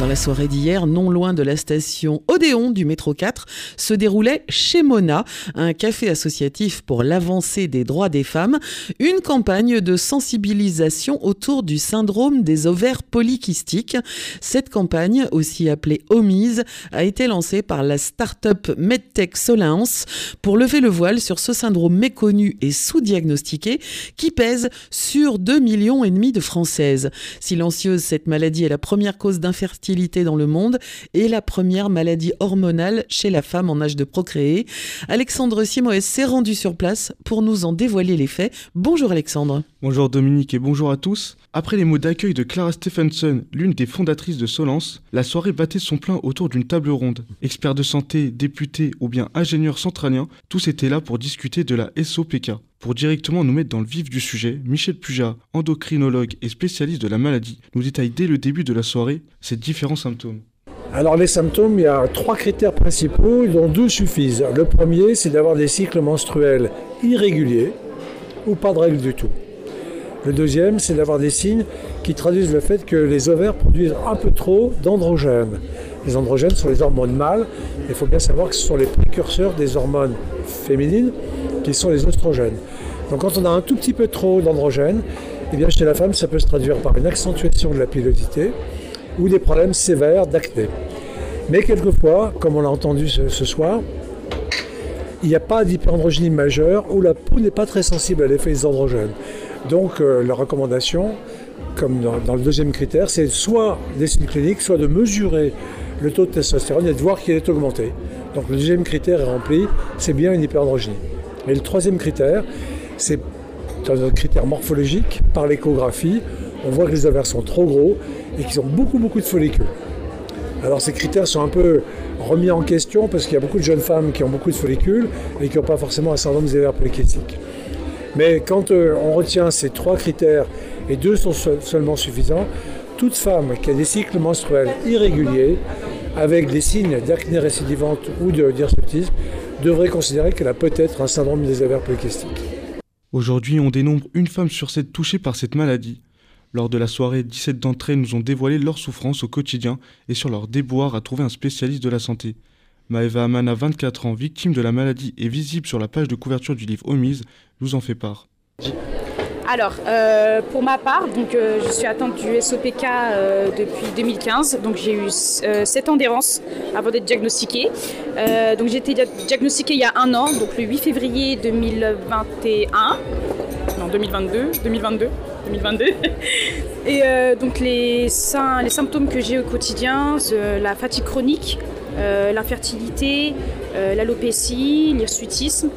Dans la soirée d'hier, non loin de la station Odéon du métro 4, se déroulait chez Mona, un café associatif pour l'avancée des droits des femmes, une campagne de sensibilisation autour du syndrome des ovaires polykystiques. Cette campagne, aussi appelée OMISE, a été lancée par la start-up MedTech Solence pour lever le voile sur ce syndrome méconnu et sous-diagnostiqué qui pèse sur 2 millions de Françaises. Silencieuse, cette maladie est la première cause d'infertilité dans le monde et la première maladie hormonale chez la femme en âge de procréer. Alexandre Simoes s'est rendu sur place pour nous en dévoiler les faits. Bonjour Alexandre. Bonjour Dominique et bonjour à tous. Après les mots d'accueil de Clara Stephenson, l'une des fondatrices de Solence, la soirée battait son plein autour d'une table ronde. Experts de santé, députés ou bien ingénieurs centraliens, tous étaient là pour discuter de la SOPK. Pour directement nous mettre dans le vif du sujet, Michel Puja, endocrinologue et spécialiste de la maladie, nous détaille dès le début de la soirée ces différents symptômes. Alors les symptômes, il y a trois critères principaux dont deux suffisent. Le premier, c'est d'avoir des cycles menstruels irréguliers ou pas de règles du tout. Le deuxième, c'est d'avoir des signes qui traduisent le fait que les ovaires produisent un peu trop d'androgènes. Les androgènes sont les hormones mâles. Il faut bien savoir que ce sont les précurseurs des hormones féminines qui sont les oestrogènes. Donc quand on a un tout petit peu trop d'androgènes, eh bien chez la femme, ça peut se traduire par une accentuation de la pilosité ou des problèmes sévères d'acné. Mais quelquefois, comme on l'a entendu ce, soir, il n'y a pas d'hyperandrogénie majeure ou la peau n'est pas très sensible à l'effet des androgènes. Donc euh, la recommandation, comme dans, le deuxième critère, c'est soit des signes cliniques, soit de mesurer le taux de testostérone et de voir qu'il est augmenté. Donc le deuxième critère est rempli, c'est bien une hyperandrogénie. Et le troisième critère, c'est un critère morphologique. Par l'échographie, on voit que les ovaires sont trop gros et qu'ils ont beaucoup, beaucoup de follicules. Alors ces critères sont un peu remis en question parce qu'il y a beaucoup de jeunes femmes qui ont beaucoup de follicules et qui n'ont pas forcément un syndrome des ovaires polykystiques. Mais quand euh, on retient ces trois critères et deux sont seulement suffisants, toute femme qui a des cycles menstruels irréguliers, avec des signes d'acné récidivante ou d'hirsutisme, devrait considérer qu'elle a peut-être un syndrome des ovaires polykystiques. Aujourd'hui, on dénombre une femme sur sept touchée par cette maladie. Lors de la soirée, 17 d'entre elles nous ont dévoilé leur souffrance au quotidien et sur leur déboire à trouver un spécialiste de la santé. Maeva Amana, 24 ans, victime de la maladie et visible sur la page de couverture du livre Omise, nous en fait part. Alors, euh, pour ma part, donc, euh, je suis atteinte du SOPK euh, depuis 2015. Donc, j'ai eu 7 ans d'errance avant d'être diagnostiquée. donc, j'ai été diagnostiquée il y a un an, donc le 8 février 2021. Non, 2022. 2022. 2022. Et donc, les, symptômes que j'ai au quotidien, la fatigue chronique, l'infertilité, l'alopécie, l'hirsutisme.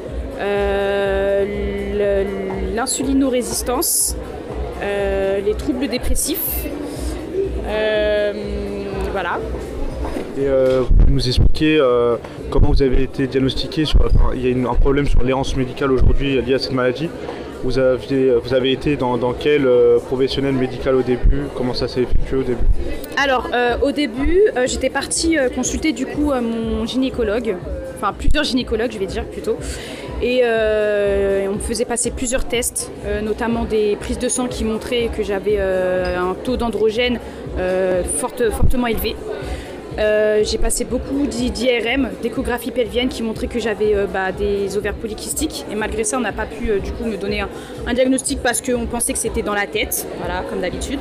L'insulinorésistance, euh, les troubles dépressifs. Euh, voilà. Et vous pouvez nous expliquer comment vous avez été diagnostiqué sur, Il y a un problème sur l'errance médicale aujourd'hui lié à cette maladie. Vous avez, vous avez été dans, quel professionnel médical au début? Comment ça s'est effectué au début? Alors, au début, j'étais partie consulter du coup mon gynécologue, enfin plusieurs gynécologues, je vais dire plutôt. Euh, et on me faisait passer plusieurs tests, euh, notamment des prises de sang qui montraient que j'avais euh, un taux d'androgène fortement élevé. j'ai passé beaucoup d'IRM, d'échographie pelvienne qui montraient que j'avais bah, des ovaires polykystiques. Et malgré ça, on n'a pas pu du coup me donner un, diagnostic parce qu'on pensait que c'était dans la tête, voilà, comme d'habitude.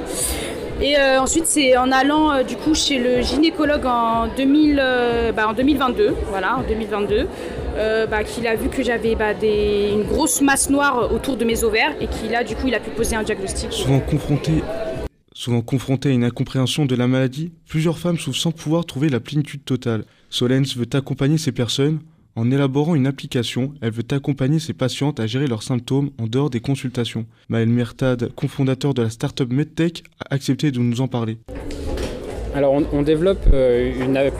Et ensuite, c'est en allant du coup chez le gynécologue en, 2000, bah, en 2022, voilà, en 2022. Euh, bah, qu'il a vu que j'avais bah, une grosse masse noire autour de mes ovaires et qu'il a du coup il a pu poser un diagnostic. Souvent confronté, souvent confronté à une incompréhension de la maladie, plusieurs femmes souffrent sans pouvoir trouver la plénitude totale. Solens veut accompagner ces personnes. En élaborant une application, elle veut accompagner ses patientes à gérer leurs symptômes en dehors des consultations. Maël Mertad, cofondateur de la startup MedTech, a accepté de nous en parler. Alors on, développe euh,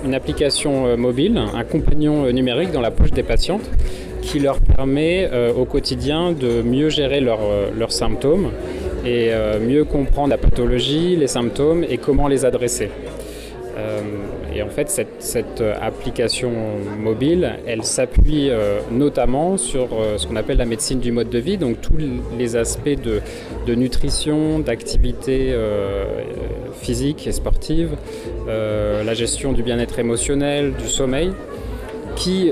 une, application euh, mobile, un compagnon euh, numérique dans la poche des patientes qui leur permet au quotidien de mieux gérer leurs symptômes et mieux comprendre la pathologie, les symptômes et comment les adresser. Et en fait, cette, application mobile, elle s'appuie euh, notamment sur euh, ce qu'on appelle la médecine du mode de vie, donc tous les aspects de, nutrition, d'activité physique et sportive, la gestion du bien-être émotionnel, du sommeil, qui,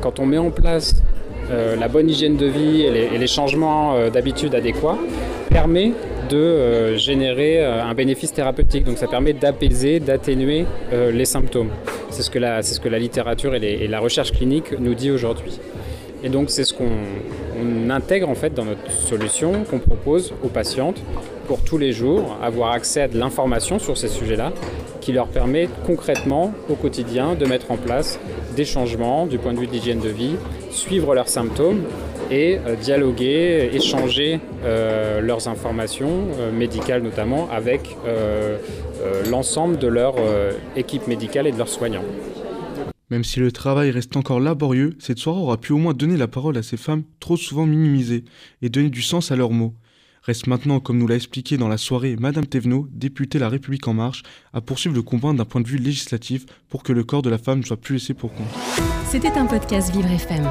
quand on met en place la bonne hygiène de vie et les, changements d'habitude adéquats, permet de euh, générer euh, un bénéfice thérapeutique. Donc ça permet d'apaiser, d'atténuer euh, les symptômes. C'est ce, que la, littérature et, la recherche clinique nous dit aujourd'hui. Et donc c'est ce qu'on intègre en fait dans notre solution qu'on propose aux patientes pour tous les jours avoir accès à de l'information sur ces sujets-là qui leur permet concrètement au quotidien de mettre en place des changements du point de vue de l'hygiène de vie, suivre leurs symptômes et euh, dialoguer, échanger euh, leurs informations euh, médicales notamment avec l'ensemble de leur équipe médicale et de leurs soignants. Même si le travail reste encore laborieux, cette soirée aura pu au moins donner la parole à ces femmes trop souvent minimisées et donner du sens à leurs mots. Reste maintenant, comme nous l'a expliqué dans la soirée Madame Thévenot, députée La République En Marche, à poursuivre le combat d'un point de vue législatif pour que le corps de la femme ne soit plus laissé pour compte. C'était un podcast Vivre FM.